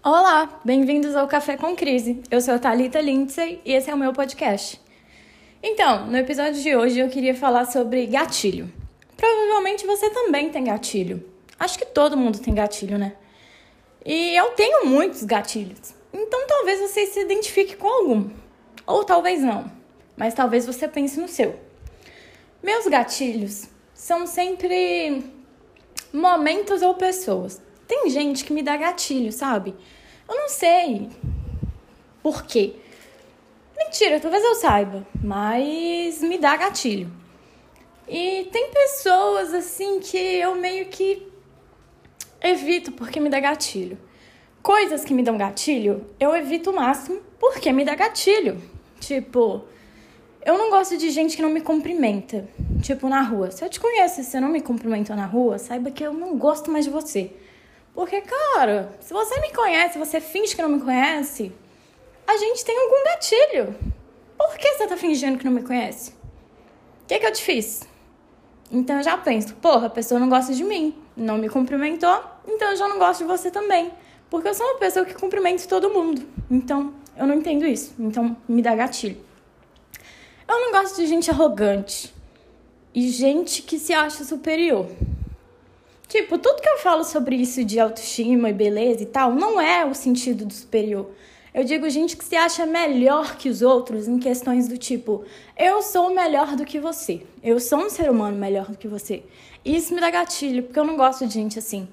Olá, bem-vindos ao Café com Crise. Eu sou a Thalita Lindsay e esse é o meu podcast. Então, no episódio de hoje eu queria falar sobre gatilho. Provavelmente você também tem gatilho. Acho que todo mundo tem gatilho, né? E eu tenho muitos gatilhos. Então talvez você se identifique com algum. Ou talvez não. Mas talvez você pense no seu. Meus gatilhos são sempre momentos ou pessoas. Tem gente que me dá gatilho, sabe? Eu não sei por quê. Mentira, talvez eu saiba, mas me dá gatilho. E tem pessoas assim que eu meio que evito porque me dá gatilho. Coisas que me dão gatilho, eu evito o máximo porque me dá gatilho. Tipo, eu não gosto de gente que não me cumprimenta. Tipo, na rua. Se eu te conheço e você não me cumprimenta na rua, saiba que eu não gosto mais de você. Porque, cara, se você me conhece, você finge que não me conhece, a gente tem algum gatilho. Por que você tá fingindo que não me conhece? O que, que eu te fiz? Então eu já penso, porra, a pessoa não gosta de mim, não me cumprimentou, então eu já não gosto de você também. Porque eu sou uma pessoa que cumprimenta todo mundo. Então eu não entendo isso. Então me dá gatilho. Eu não gosto de gente arrogante e gente que se acha superior. Tipo, tudo que eu falo sobre isso de autoestima e beleza e tal, não é o sentido do superior. Eu digo gente que se acha melhor que os outros em questões do tipo, eu sou melhor do que você. Eu sou um ser humano melhor do que você. Isso me dá gatilho, porque eu não gosto de gente assim.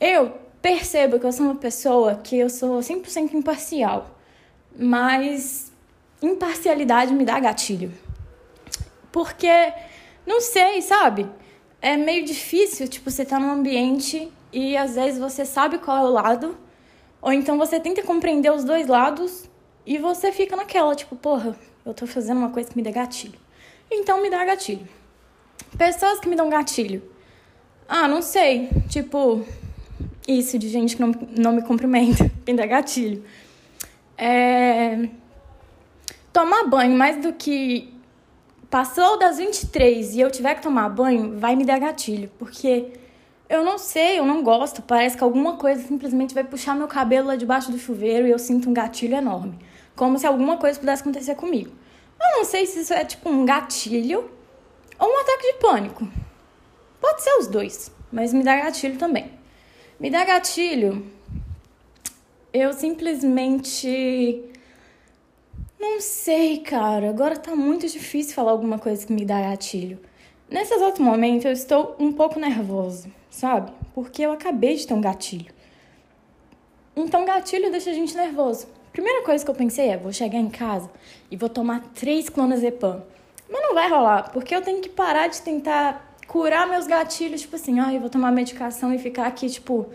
Eu percebo que eu sou uma pessoa que eu sou 100% imparcial. Mas imparcialidade me dá gatilho. Porque, não sei, sabe? É meio difícil, tipo, você tá num ambiente e às vezes você sabe qual é o lado, ou então você tenta compreender os dois lados e você fica naquela, tipo, porra, eu tô fazendo uma coisa que me dá gatilho. Então me dá gatilho. Pessoas que me dão gatilho. Ah, não sei. Tipo, isso de gente que não, não me cumprimenta, me dá gatilho. É... Tomar banho mais do que passou das 23 e eu tiver que tomar banho, vai me dar gatilho, porque eu não sei, eu não gosto. Parece que alguma coisa simplesmente vai puxar meu cabelo lá debaixo do chuveiro e eu sinto um gatilho enorme. Como se alguma coisa pudesse acontecer comigo. Eu não sei se isso é tipo um gatilho ou um ataque de pânico. Pode ser os dois, mas me dá gatilho também. Me dá gatilho. Eu simplesmente não sei, cara. Agora tá muito difícil falar alguma coisa que me dá gatilho. Nesse exato momento eu estou um pouco nervosa, sabe? Porque eu acabei de ter um gatilho. Então, gatilho deixa a gente nervoso. Primeira coisa que eu pensei é: vou chegar em casa e vou tomar três clonazepam. Mas não vai rolar, porque eu tenho que parar de tentar curar meus gatilhos, tipo assim, ah, eu vou tomar medicação e ficar aqui, tipo,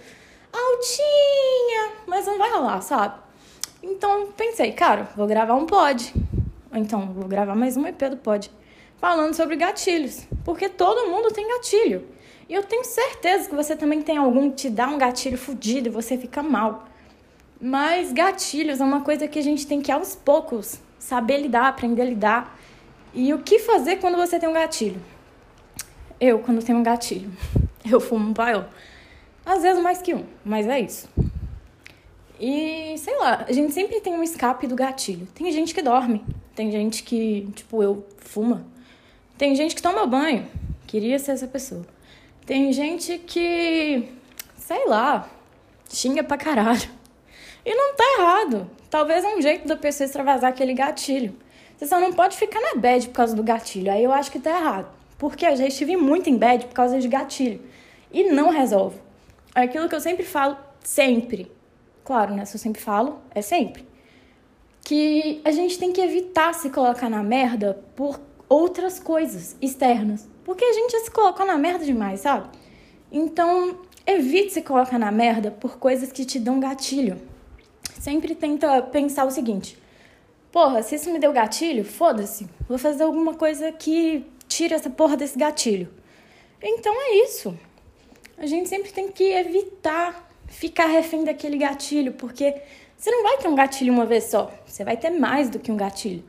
altinha. Mas não vai rolar, sabe? Então pensei, cara, vou gravar um pod. Ou então, vou gravar mais um EP do pod. Falando sobre gatilhos. Porque todo mundo tem gatilho. E eu tenho certeza que você também tem algum que te dá um gatilho fudido e você fica mal. Mas gatilhos é uma coisa que a gente tem que aos poucos saber lidar, aprender a lidar. E o que fazer quando você tem um gatilho? Eu, quando tenho um gatilho, eu fumo um paiol. Às vezes mais que um, mas é isso. E, sei lá, a gente sempre tem um escape do gatilho. Tem gente que dorme, tem gente que, tipo, eu fuma. Tem gente que toma banho. Queria ser essa pessoa. Tem gente que, sei lá, xinga pra caralho. E não tá errado. Talvez é um jeito da pessoa extravasar aquele gatilho. Você só não pode ficar na bad por causa do gatilho. Aí eu acho que tá errado. Porque eu já estive muito em bad por causa de gatilho. E não resolve. É aquilo que eu sempre falo, sempre claro, né? Se eu sempre falo, é sempre. Que a gente tem que evitar se colocar na merda por outras coisas externas. Porque a gente já se colocou na merda demais, sabe? Então, evite se colocar na merda por coisas que te dão gatilho. Sempre tenta pensar o seguinte: porra, se isso me deu gatilho, foda-se, vou fazer alguma coisa que tire essa porra desse gatilho. Então é isso. A gente sempre tem que evitar ficar refém daquele gatilho, porque você não vai ter um gatilho uma vez só, você vai ter mais do que um gatilho.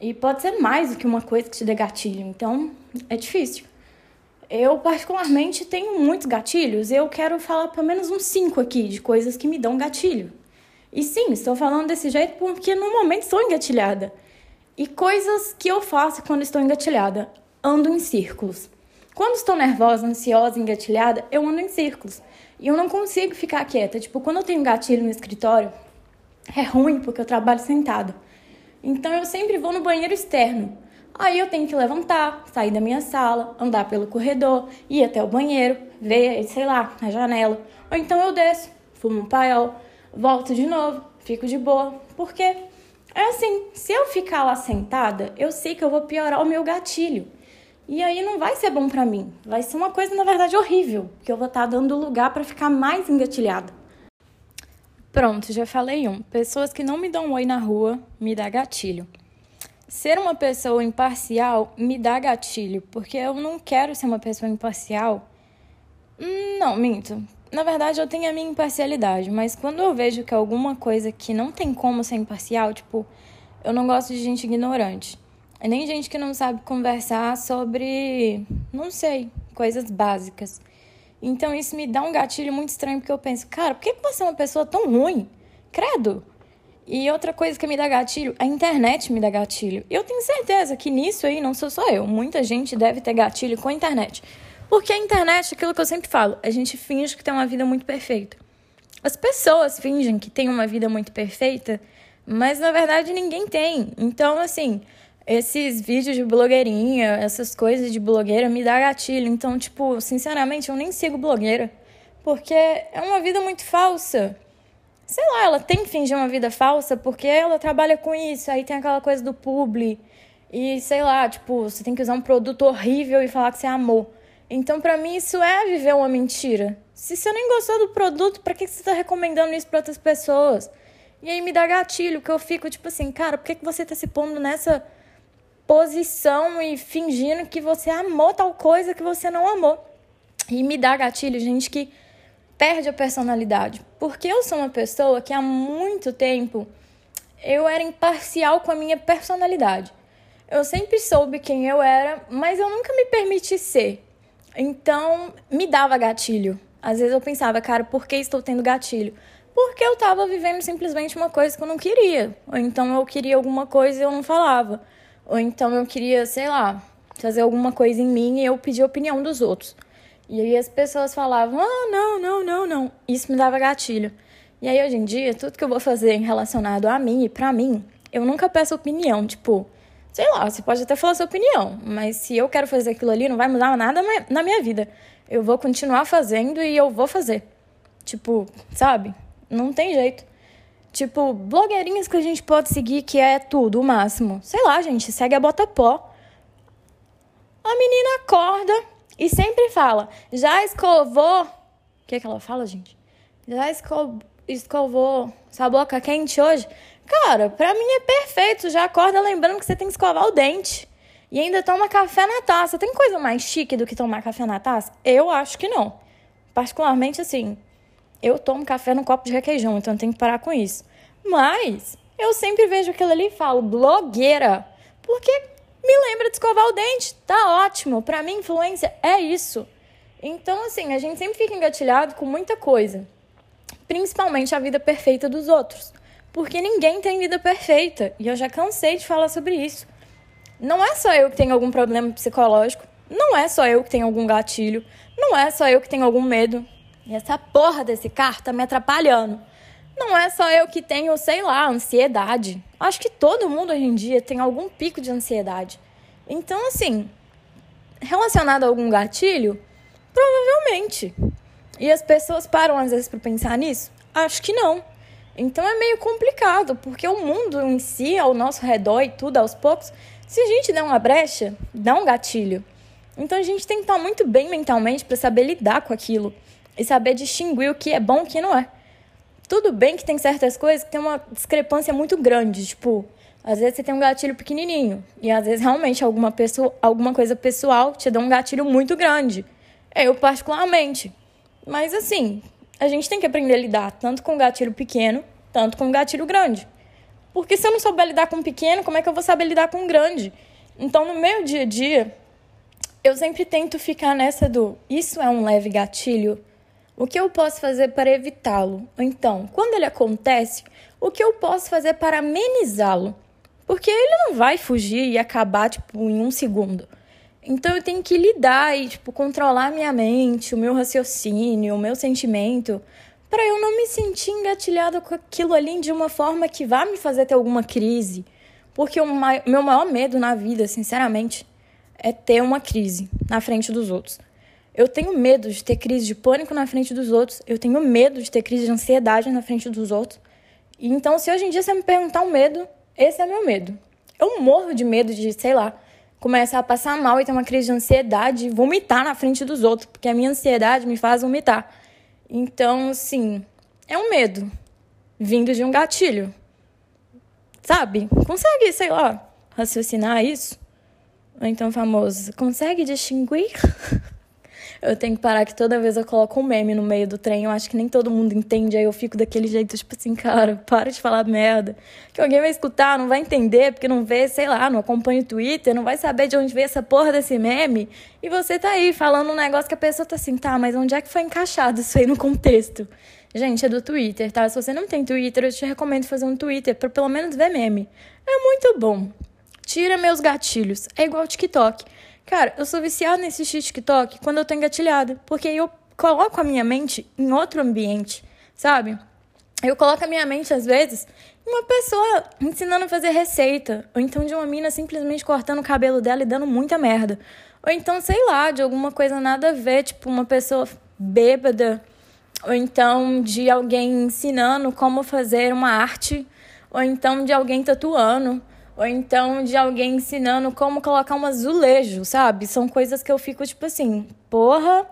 E pode ser mais do que uma coisa que te dê gatilho, então é difícil. Eu, particularmente, tenho muitos gatilhos. Eu quero falar pelo menos uns cinco aqui de coisas que me dão gatilho. E sim, estou falando desse jeito porque no momento estou engatilhada. E coisas que eu faço quando estou engatilhada: ando em círculos. Quando estou nervosa, ansiosa, engatilhada, eu ando em círculos. E eu não consigo ficar quieta. Tipo, quando eu tenho gatilho no escritório, é ruim porque eu trabalho sentado. Então eu sempre vou no banheiro externo. Aí eu tenho que levantar, sair da minha sala, andar pelo corredor, ir até o banheiro, ver, sei lá, na janela. Ou então eu desço, fumo um paiol, volto de novo, fico de boa. Porque é assim, se eu ficar lá sentada, eu sei que eu vou piorar o meu gatilho. E aí não vai ser bom para mim. Vai ser uma coisa, na verdade, horrível, que eu vou estar tá dando lugar para ficar mais engatilhada. Pronto, já falei um. Pessoas que não me dão um oi na rua me dá gatilho. Ser uma pessoa imparcial me dá gatilho, porque eu não quero ser uma pessoa imparcial. Hum, não, minto. Na verdade, eu tenho a minha imparcialidade, mas quando eu vejo que alguma coisa que não tem como ser imparcial, tipo, eu não gosto de gente ignorante. Nem gente que não sabe conversar sobre, não sei, coisas básicas. Então isso me dá um gatilho muito estranho, porque eu penso, cara, por que você é uma pessoa tão ruim? Credo! E outra coisa que me dá gatilho, a internet me dá gatilho. Eu tenho certeza que nisso aí não sou só eu. Muita gente deve ter gatilho com a internet. Porque a internet, aquilo que eu sempre falo, a gente finge que tem uma vida muito perfeita. As pessoas fingem que tem uma vida muito perfeita, mas na verdade ninguém tem. Então, assim, esses vídeos de blogueirinha, essas coisas de blogueira me dá gatilho. Então, tipo, sinceramente, eu nem sigo blogueira. Porque é uma vida muito falsa sei lá, ela tem que fingir uma vida falsa porque ela trabalha com isso. Aí tem aquela coisa do publi. E sei lá, tipo, você tem que usar um produto horrível e falar que você amou. Então, para mim, isso é viver uma mentira. Se você nem gostou do produto, para que você tá recomendando isso para outras pessoas? E aí me dá gatilho, que eu fico tipo assim, cara, por que, que você tá se pondo nessa posição e fingindo que você amou tal coisa que você não amou? E me dá gatilho, gente, que perde a personalidade. Porque eu sou uma pessoa que há muito tempo eu era imparcial com a minha personalidade. Eu sempre soube quem eu era, mas eu nunca me permiti ser. Então, me dava gatilho. Às vezes eu pensava, cara, por que estou tendo gatilho? Porque eu estava vivendo simplesmente uma coisa que eu não queria. Ou então eu queria alguma coisa e eu não falava. Ou então eu queria, sei lá, fazer alguma coisa em mim e eu pedia opinião dos outros. E aí as pessoas falavam: ah, não, não, não, não. Isso me dava gatilho. E aí hoje em dia, tudo que eu vou fazer relacionado a mim e pra mim, eu nunca peço opinião. Tipo, sei lá, você pode até falar sua opinião, mas se eu quero fazer aquilo ali, não vai mudar nada na minha vida. Eu vou continuar fazendo e eu vou fazer. Tipo, sabe? Não tem jeito. Tipo, blogueirinhas que a gente pode seguir, que é tudo, o máximo. Sei lá, gente, segue a bota pó. A menina acorda, e sempre fala, já escovou. O que, é que ela fala, gente? Já escovou, escovou sua boca quente hoje? Cara, pra mim é perfeito. Já acorda lembrando que você tem que escovar o dente. E ainda toma café na taça. Tem coisa mais chique do que tomar café na taça? Eu acho que não. Particularmente assim, eu tomo café no copo de requeijão, então eu tenho que parar com isso. Mas eu sempre vejo aquilo ali e falo, blogueira. Porque me lembra de escovar o dente. Tá ótimo. Para mim, influência é isso. Então, assim, a gente sempre fica engatilhado com muita coisa. Principalmente a vida perfeita dos outros. Porque ninguém tem vida perfeita. E eu já cansei de falar sobre isso. Não é só eu que tenho algum problema psicológico. Não é só eu que tenho algum gatilho. Não é só eu que tenho algum medo. E essa porra desse carro tá me atrapalhando. Não é só eu que tenho, sei lá, ansiedade. Acho que todo mundo hoje em dia tem algum pico de ansiedade. Então, assim, relacionado a algum gatilho, provavelmente. E as pessoas param às vezes para pensar nisso? Acho que não. Então é meio complicado, porque o mundo em si, ao nosso redor e tudo aos poucos, se a gente der uma brecha, dá um gatilho. Então a gente tem que estar muito bem mentalmente para saber lidar com aquilo e saber distinguir o que é bom e o que não é. Tudo bem que tem certas coisas que tem uma discrepância muito grande, tipo, às vezes você tem um gatilho pequenininho e às vezes realmente alguma pessoa, alguma coisa pessoal te dá um gatilho muito grande. Eu particularmente. Mas assim, a gente tem que aprender a lidar tanto com um gatilho pequeno, tanto com um gatilho grande. Porque se eu não souber lidar com um pequeno, como é que eu vou saber lidar com um grande? Então, no meu dia a dia, eu sempre tento ficar nessa do isso é um leve gatilho? O que eu posso fazer para evitá-lo? Então, quando ele acontece, o que eu posso fazer para amenizá-lo? Porque ele não vai fugir e acabar, tipo, em um segundo. Então eu tenho que lidar e, tipo, controlar minha mente, o meu raciocínio, o meu sentimento, para eu não me sentir engatilhada com aquilo ali de uma forma que vá me fazer ter alguma crise. Porque o meu maior medo na vida, sinceramente, é ter uma crise na frente dos outros. Eu tenho medo de ter crise de pânico na frente dos outros. Eu tenho medo de ter crise de ansiedade na frente dos outros. E então, se hoje em dia você me perguntar um medo, esse é meu medo. Eu morro de medo de, sei lá, começar a passar mal e ter uma crise de ansiedade e vomitar na frente dos outros, porque a minha ansiedade me faz vomitar. Então, sim, é um medo vindo de um gatilho. Sabe? Consegue, sei lá, raciocinar isso? Ou então, famoso, consegue distinguir? Eu tenho que parar que toda vez eu coloco um meme no meio do trem, eu acho que nem todo mundo entende, aí eu fico daquele jeito, tipo assim, cara, para de falar merda. Que alguém vai escutar, não vai entender, porque não vê, sei lá, não acompanha o Twitter, não vai saber de onde veio essa porra desse meme. E você tá aí falando um negócio que a pessoa tá assim, tá, mas onde é que foi encaixado isso aí no contexto? Gente, é do Twitter, tá? Se você não tem Twitter, eu te recomendo fazer um Twitter pra pelo menos ver meme. É muito bom. Tira meus gatilhos. É igual TikTok. Cara, eu sou viciada nesse TikTok quando eu tô engatilhada, porque eu coloco a minha mente em outro ambiente, sabe? Eu coloco a minha mente, às vezes, em uma pessoa ensinando a fazer receita, ou então de uma mina simplesmente cortando o cabelo dela e dando muita merda. Ou então, sei lá, de alguma coisa nada a ver, tipo uma pessoa bêbada, ou então de alguém ensinando como fazer uma arte, ou então de alguém tatuando, ou então de alguém ensinando como colocar um azulejo, sabe? São coisas que eu fico tipo assim, porra,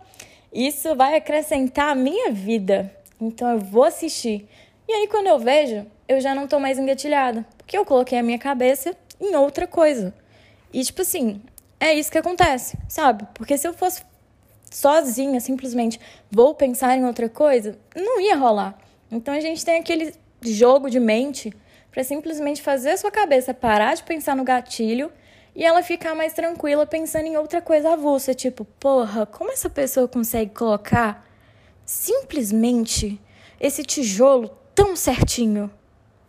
isso vai acrescentar a minha vida. Então eu vou assistir. E aí quando eu vejo, eu já não tô mais engatilhada, porque eu coloquei a minha cabeça em outra coisa. E tipo assim, é isso que acontece, sabe? Porque se eu fosse sozinha, simplesmente vou pensar em outra coisa, não ia rolar. Então a gente tem aquele jogo de mente para simplesmente fazer a sua cabeça parar de pensar no gatilho e ela ficar mais tranquila pensando em outra coisa avulsa, tipo, porra, como essa pessoa consegue colocar simplesmente esse tijolo tão certinho?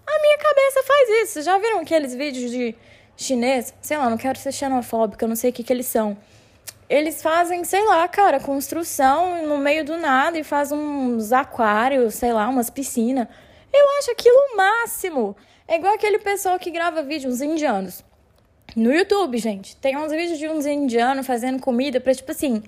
A minha cabeça faz isso. Já viram aqueles vídeos de chinês? Sei lá, não quero ser xenofóbica, eu não sei o que, que eles são. Eles fazem, sei lá, cara, construção no meio do nada e fazem uns aquários, sei lá, umas piscinas. Eu acho aquilo o máximo. É igual aquele pessoal que grava vídeos indianos. No YouTube, gente. Tem uns vídeos de uns indianos fazendo comida pra, tipo assim,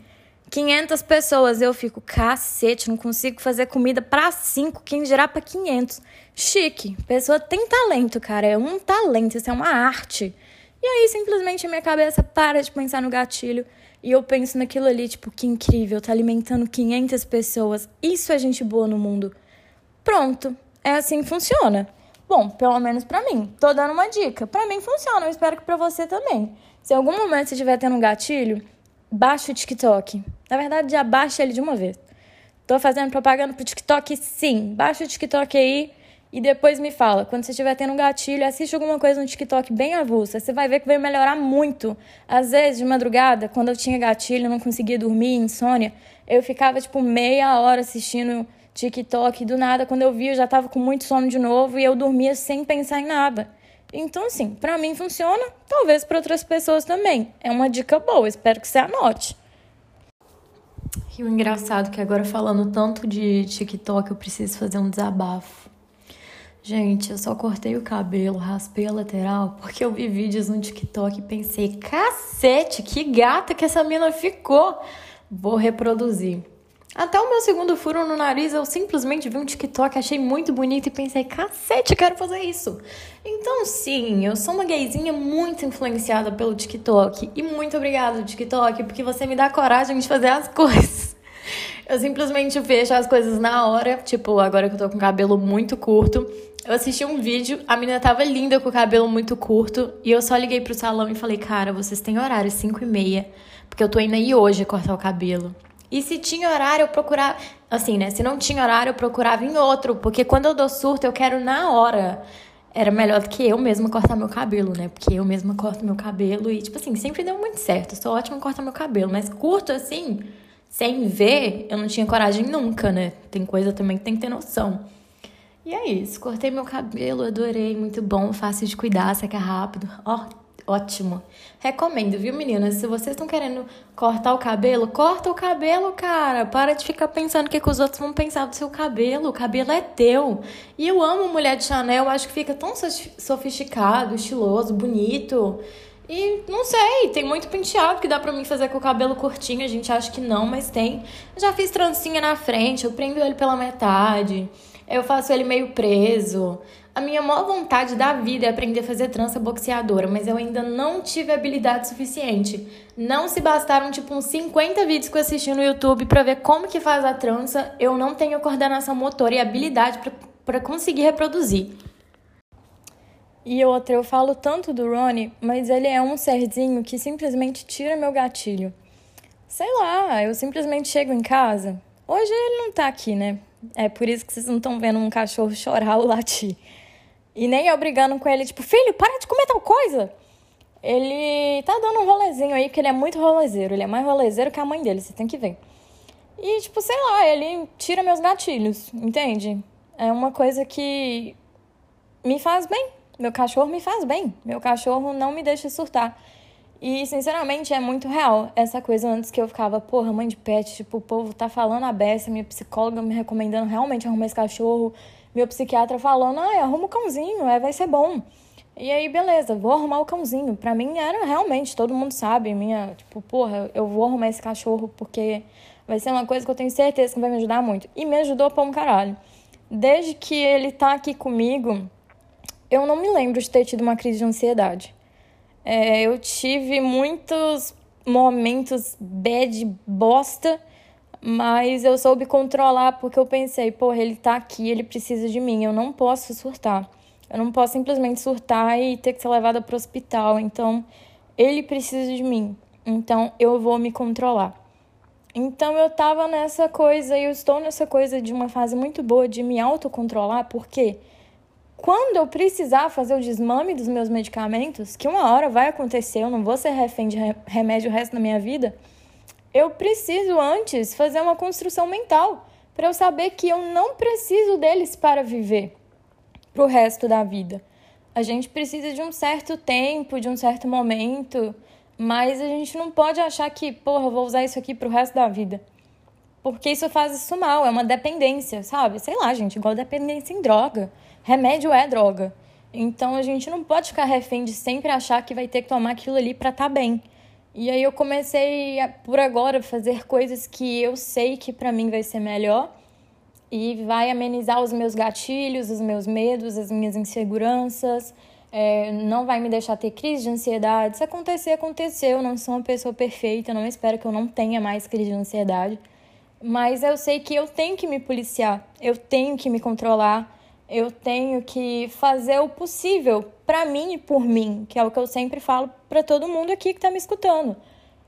500 pessoas. Eu fico, cacete, não consigo fazer comida pra 5, quem gerar pra 500. Chique. Pessoa tem talento, cara. É um talento, isso é uma arte. E aí, simplesmente, a minha cabeça para de pensar no gatilho. E eu penso naquilo ali, tipo, que incrível, tá alimentando 500 pessoas. Isso é gente boa no mundo. Pronto. É assim que funciona. Bom, pelo menos para mim. Tô dando uma dica. Para mim funciona, eu espero que para você também. Se em algum momento você estiver tendo um gatilho, baixa o TikTok. Na verdade, já baixa ele de uma vez. Tô fazendo propaganda pro TikTok? Sim. Baixa o TikTok aí e depois me fala. Quando você estiver tendo um gatilho, assiste alguma coisa no TikTok bem avulsa. Você vai ver que vai melhorar muito. Às vezes, de madrugada, quando eu tinha gatilho, não conseguia dormir, insônia, eu ficava tipo meia hora assistindo TikTok, do nada, quando eu vi, eu já tava com muito sono de novo e eu dormia sem pensar em nada. Então, assim, para mim funciona, talvez para outras pessoas também. É uma dica boa, espero que você anote. E o engraçado é que agora falando tanto de TikTok, eu preciso fazer um desabafo. Gente, eu só cortei o cabelo, raspei a lateral, porque eu vi vídeos no TikTok e pensei, cacete, que gata que essa mina ficou. Vou reproduzir. Até o meu segundo furo no nariz, eu simplesmente vi um TikTok, achei muito bonito e pensei, cacete, quero fazer isso. Então, sim, eu sou uma gayzinha muito influenciada pelo TikTok. E muito obrigada, TikTok, porque você me dá coragem de fazer as coisas. Eu simplesmente fecho as coisas na hora, tipo, agora que eu tô com cabelo muito curto. Eu assisti um vídeo, a menina tava linda com o cabelo muito curto, e eu só liguei pro salão e falei, cara, vocês têm horário 5 e meia, porque eu tô indo aí hoje cortar o cabelo. E se tinha horário, eu procurava. Assim, né? Se não tinha horário, eu procurava em outro. Porque quando eu dou surto, eu quero na hora. era melhor do que eu mesma cortar meu cabelo, né? Porque eu mesma corto meu cabelo e, tipo assim, sempre deu muito certo. sou ótima em cortar meu cabelo, mas curto assim, sem ver, eu não tinha coragem nunca, né? Tem coisa também que tem que ter noção. E é isso, cortei meu cabelo, adorei, muito bom, fácil de cuidar, seca rápido. Ó, ótimo. Recomendo, viu, meninas? Se vocês estão querendo cortar o cabelo, corta o cabelo, cara. Para de ficar pensando o que, que os outros vão pensar do seu cabelo. O cabelo é teu. E eu amo mulher de Chanel, acho que fica tão sofisticado, estiloso, bonito. E não sei, tem muito penteado que dá pra mim fazer com o cabelo curtinho. A gente acha que não, mas tem. Já fiz trancinha na frente, eu prendo ele pela metade eu faço ele meio preso. A minha maior vontade da vida é aprender a fazer trança boxeadora, mas eu ainda não tive habilidade suficiente. Não se bastaram tipo uns 50 vídeos que eu assisti no YouTube para ver como que faz a trança. Eu não tenho coordenação motora e habilidade para conseguir reproduzir. E outra, eu falo tanto do Ronnie, mas ele é um serzinho que simplesmente tira meu gatilho. Sei lá, eu simplesmente chego em casa. Hoje ele não tá aqui, né? É por isso que vocês não estão vendo um cachorro chorar ou latir. E nem eu brigando com ele, tipo, filho, para de comer tal coisa. Ele tá dando um rolezinho aí, porque ele é muito rolezeiro. Ele é mais rolezeiro que a mãe dele, você tem que ver. E, tipo, sei lá, ele tira meus gatilhos, entende? É uma coisa que me faz bem. Meu cachorro me faz bem. Meu cachorro não me deixa surtar. E, sinceramente, é muito real essa coisa antes que eu ficava, porra, mãe de pet, tipo, o povo tá falando a beça, minha psicóloga me recomendando realmente arrumar esse cachorro, meu psiquiatra falando, ah, arruma o cãozinho, é, vai ser bom. E aí, beleza, vou arrumar o cãozinho. Pra mim era realmente, todo mundo sabe, minha, tipo, porra, eu vou arrumar esse cachorro porque vai ser uma coisa que eu tenho certeza que vai me ajudar muito. E me ajudou pra um caralho. Desde que ele tá aqui comigo, eu não me lembro de ter tido uma crise de ansiedade. É, eu tive muitos momentos bad bosta, mas eu soube controlar porque eu pensei, porra, ele tá aqui, ele precisa de mim, eu não posso surtar. Eu não posso simplesmente surtar e ter que ser levada para o hospital. Então, ele precisa de mim. Então, eu vou me controlar. Então, eu tava nessa coisa e eu estou nessa coisa de uma fase muito boa de me autocontrolar, porque quê? Quando eu precisar fazer o desmame dos meus medicamentos, que uma hora vai acontecer, eu não vou ser refém de remédio o resto da minha vida, eu preciso antes fazer uma construção mental para eu saber que eu não preciso deles para viver para o resto da vida. A gente precisa de um certo tempo, de um certo momento, mas a gente não pode achar que, porra, vou usar isso aqui para o resto da vida. Porque isso faz isso mal, é uma dependência, sabe? Sei lá, gente, igual dependência em droga. Remédio é droga. Então a gente não pode ficar refém de sempre achar que vai ter que tomar aquilo ali para estar tá bem. E aí eu comecei a, por agora fazer coisas que eu sei que para mim vai ser melhor e vai amenizar os meus gatilhos, os meus medos, as minhas inseguranças. É, não vai me deixar ter crise de ansiedade. Se acontecer, aconteceu. Eu não sou uma pessoa perfeita. Não espero que eu não tenha mais crise de ansiedade. Mas eu sei que eu tenho que me policiar. Eu tenho que me controlar eu tenho que fazer o possível para mim e por mim, que é o que eu sempre falo para todo mundo aqui que está me escutando.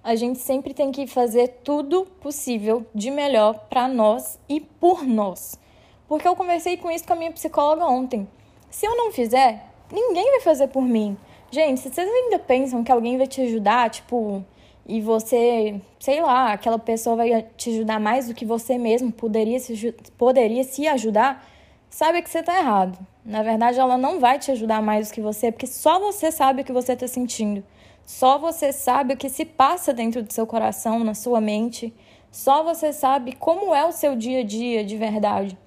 A gente sempre tem que fazer tudo possível de melhor para nós e por nós. Porque eu conversei com isso com a minha psicóloga ontem. Se eu não fizer, ninguém vai fazer por mim. Gente, se vocês ainda pensam que alguém vai te ajudar, tipo, e você, sei lá, aquela pessoa vai te ajudar mais do que você mesmo poderia se, poderia se ajudar, saiba que você está errado. Na verdade, ela não vai te ajudar mais do que você, porque só você sabe o que você está sentindo. Só você sabe o que se passa dentro do seu coração, na sua mente. Só você sabe como é o seu dia a dia de verdade.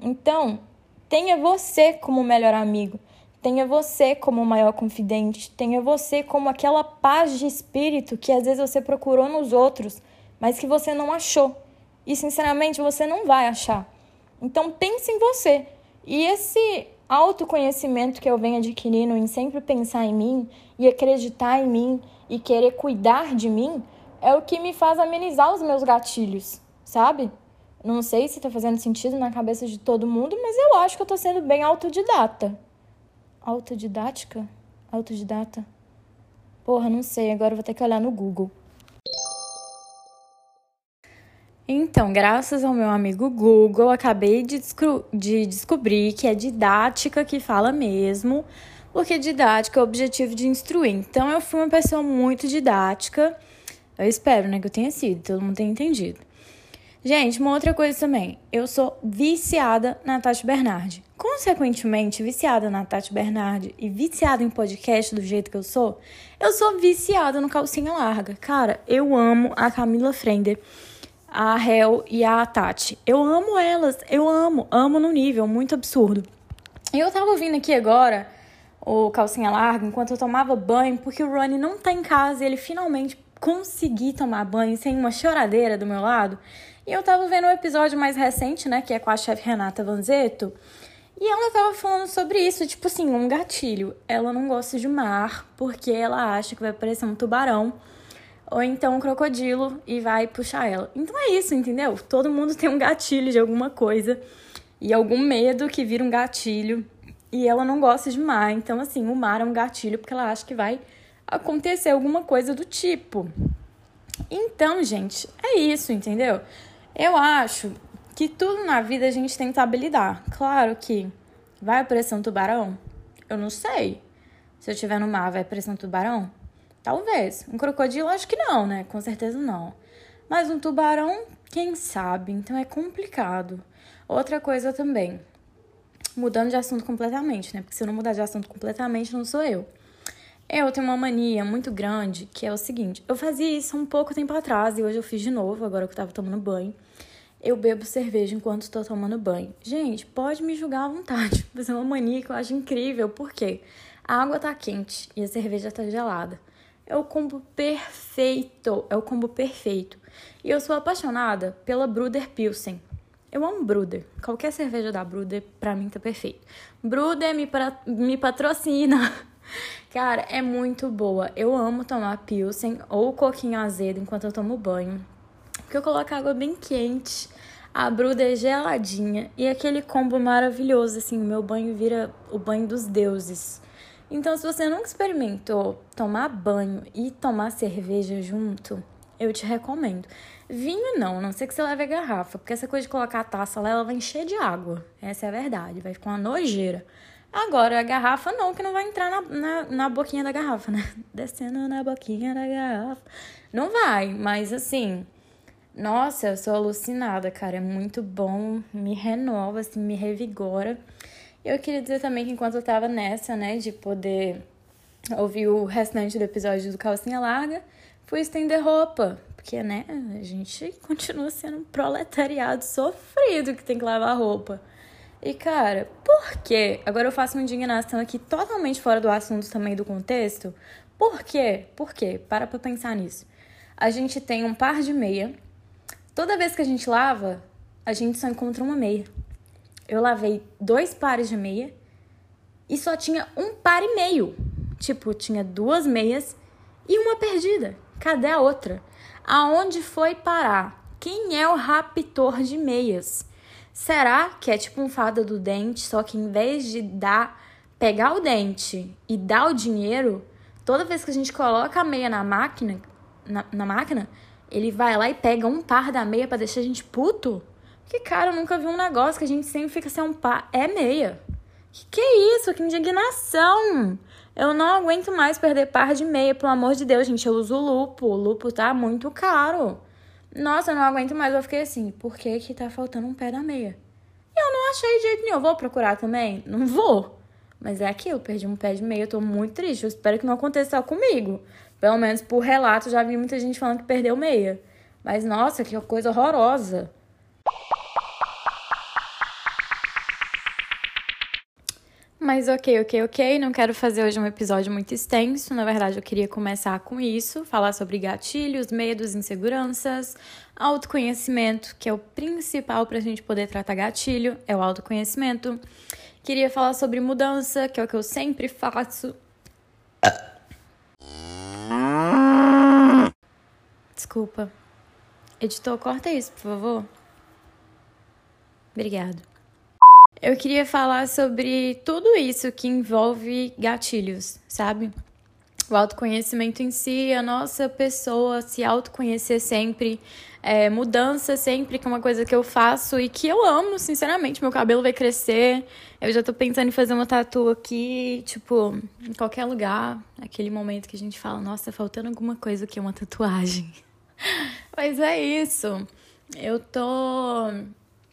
Então, tenha você como melhor amigo. Tenha você como maior confidente. Tenha você como aquela paz de espírito que às vezes você procurou nos outros, mas que você não achou. E sinceramente você não vai achar. Então pense em você. E esse autoconhecimento que eu venho adquirindo em sempre pensar em mim e acreditar em mim e querer cuidar de mim é o que me faz amenizar os meus gatilhos, sabe? Não sei se tá fazendo sentido na cabeça de todo mundo, mas eu acho que eu tô sendo bem autodidata. Autodidática? Autodidata? Porra, não sei, agora eu vou ter que olhar no Google. Então, graças ao meu amigo Google, acabei de, de descobrir que é didática que fala mesmo, porque didática é o objetivo de instruir. Então, eu fui uma pessoa muito didática. Eu espero, né, que eu tenha sido, todo mundo tenha entendido. Gente, uma outra coisa também. Eu sou viciada na Tati Bernardi. Consequentemente, viciada na Tati Bernardi e viciada em podcast do jeito que eu sou, eu sou viciada no Calcinha Larga. Cara, eu amo a Camila Frender, a Hel e a Tati. Eu amo elas, eu amo, amo no nível muito absurdo. E eu tava ouvindo aqui agora o Calcinha Larga enquanto eu tomava banho, porque o Ronnie não tá em casa e ele finalmente conseguiu tomar banho sem uma choradeira do meu lado. E eu tava vendo um episódio mais recente, né, que é com a chefe Renata Vanzetto, e ela tava falando sobre isso, tipo assim, um gatilho. Ela não gosta de mar porque ela acha que vai parecer um tubarão ou então um crocodilo e vai puxar ela. Então é isso, entendeu? Todo mundo tem um gatilho de alguma coisa e algum medo que vira um gatilho e ela não gosta de mar. Então, assim, o mar é um gatilho porque ela acha que vai acontecer alguma coisa do tipo. Então, gente, é isso, entendeu? Eu acho que tudo na vida a gente saber lidar. Claro que vai aparecer um tubarão? Eu não sei. Se eu estiver no mar, vai aparecer um tubarão? Talvez. Um crocodilo, acho que não, né? Com certeza não. Mas um tubarão, quem sabe? Então é complicado. Outra coisa também. Mudando de assunto completamente, né? Porque se eu não mudar de assunto completamente, não sou eu. Eu tenho uma mania muito grande que é o seguinte: eu fazia isso um pouco tempo atrás e hoje eu fiz de novo, agora que eu tava tomando banho. Eu bebo cerveja enquanto estou tomando banho. Gente, pode me julgar à vontade, mas é uma mania que eu acho incrível, porque a água tá quente e a cerveja tá gelada. É o combo perfeito, é o combo perfeito. E eu sou apaixonada pela Bruder Pilsen. Eu amo Bruder. Qualquer cerveja da Bruder, pra mim, tá perfeito. Bruder me, pra, me patrocina. Cara, é muito boa. Eu amo tomar Pilsen ou coquinho azedo enquanto eu tomo banho. Porque eu coloco água bem quente, a bruda é geladinha e aquele combo maravilhoso, assim, o meu banho vira o banho dos deuses. Então, se você nunca experimentou tomar banho e tomar cerveja junto, eu te recomendo. Vinho não, a não ser que você leve a garrafa, porque essa coisa de colocar a taça lá, ela vai encher de água. Essa é a verdade, vai ficar uma nojeira. Agora, a garrafa não, que não vai entrar na, na, na, boquinha da garrafa, né? Descendo na boquinha da garrafa. Não vai, mas assim, nossa, eu sou alucinada, cara. É muito bom, me renova, assim, me revigora. Eu queria dizer também que enquanto eu tava nessa, né, de poder ouvir o restante do episódio do Calcinha Larga, fui estender roupa. Porque, né, a gente continua sendo um proletariado sofrido que tem que lavar roupa. E, cara, por quê? Agora eu faço uma indignação aqui totalmente fora do assunto também do contexto. Por quê? Por quê? Para pra pensar nisso. A gente tem um par de meia. Toda vez que a gente lava, a gente só encontra uma meia. Eu lavei dois pares de meia e só tinha um par e meio. Tipo, tinha duas meias e uma perdida. Cadê a outra? Aonde foi parar? Quem é o raptor de meias? Será que é tipo um fada do dente, só que em vez de dar, pegar o dente e dar o dinheiro, toda vez que a gente coloca a meia na máquina, na, na máquina, ele vai lá e pega um par da meia para deixar a gente puto? Que cara, eu nunca vi um negócio que a gente sempre fica sem um par. É meia. Que que é isso? Que indignação! Eu não aguento mais perder par de meia, pelo amor de Deus, gente. Eu uso lupo. O lupo tá muito caro. Nossa, eu não aguento mais. Eu fiquei assim, por que que tá faltando um pé da meia? E eu não achei de jeito nenhum. Vou procurar também? Não vou. Mas é aquilo, perdi um pé de meia, eu tô muito triste. Eu espero que não aconteça só comigo. Pelo menos por relato, já vi muita gente falando que perdeu meia. Mas nossa, que coisa horrorosa. Mas ok, ok, ok. Não quero fazer hoje um episódio muito extenso. Na verdade, eu queria começar com isso, falar sobre gatilhos, medos, inseguranças, autoconhecimento, que é o principal para a gente poder tratar gatilho, é o autoconhecimento. Queria falar sobre mudança, que é o que eu sempre faço. Desculpa. Editor, corta isso, por favor. Obrigado. Eu queria falar sobre tudo isso que envolve gatilhos, sabe? o autoconhecimento em si, a nossa pessoa se autoconhecer sempre, é, mudança sempre, que é uma coisa que eu faço e que eu amo, sinceramente. Meu cabelo vai crescer, eu já tô pensando em fazer uma tatu aqui, tipo, em qualquer lugar. Aquele momento que a gente fala, nossa, tá faltando alguma coisa aqui, uma tatuagem. Mas é isso. Eu tô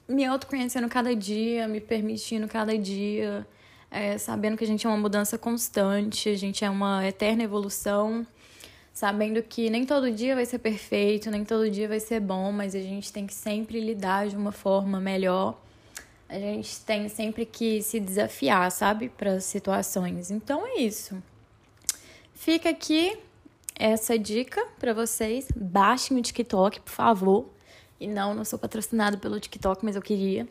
me autoconhecendo cada dia, me permitindo cada dia é, sabendo que a gente é uma mudança constante, a gente é uma eterna evolução, sabendo que nem todo dia vai ser perfeito, nem todo dia vai ser bom, mas a gente tem que sempre lidar de uma forma melhor. A gente tem sempre que se desafiar, sabe, para situações. Então é isso. Fica aqui essa dica para vocês. Baixem o TikTok, por favor. E não, não sou patrocinado pelo TikTok, mas eu queria.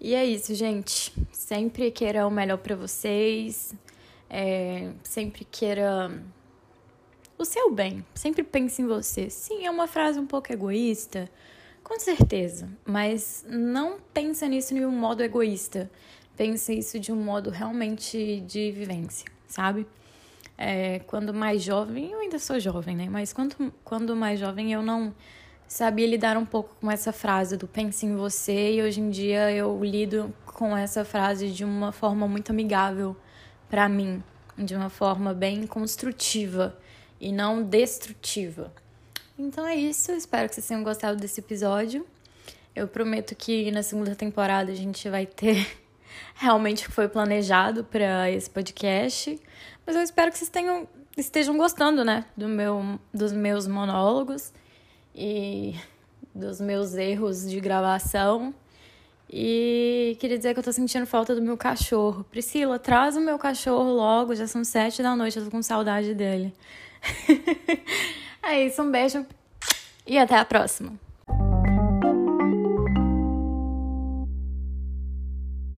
E é isso, gente. Sempre queira o melhor para vocês. É, sempre queira o seu bem. Sempre pense em você. Sim, é uma frase um pouco egoísta, com certeza. Mas não pense nisso de um modo egoísta. Pense isso de um modo realmente de vivência, sabe? É, quando mais jovem, eu ainda sou jovem, né? Mas quando, quando mais jovem eu não sabia lidar um pouco com essa frase do pense em você e hoje em dia eu lido com essa frase de uma forma muito amigável para mim, de uma forma bem construtiva e não destrutiva. Então é isso, espero que vocês tenham gostado desse episódio. Eu prometo que na segunda temporada a gente vai ter realmente o que foi planejado para esse podcast, mas eu espero que vocês tenham estejam gostando, né, do meu dos meus monólogos e dos meus erros de gravação. E queria dizer que eu tô sentindo falta do meu cachorro. Priscila, traz o meu cachorro logo, já são sete da noite, eu tô com saudade dele. é isso, um beijo e até a próxima.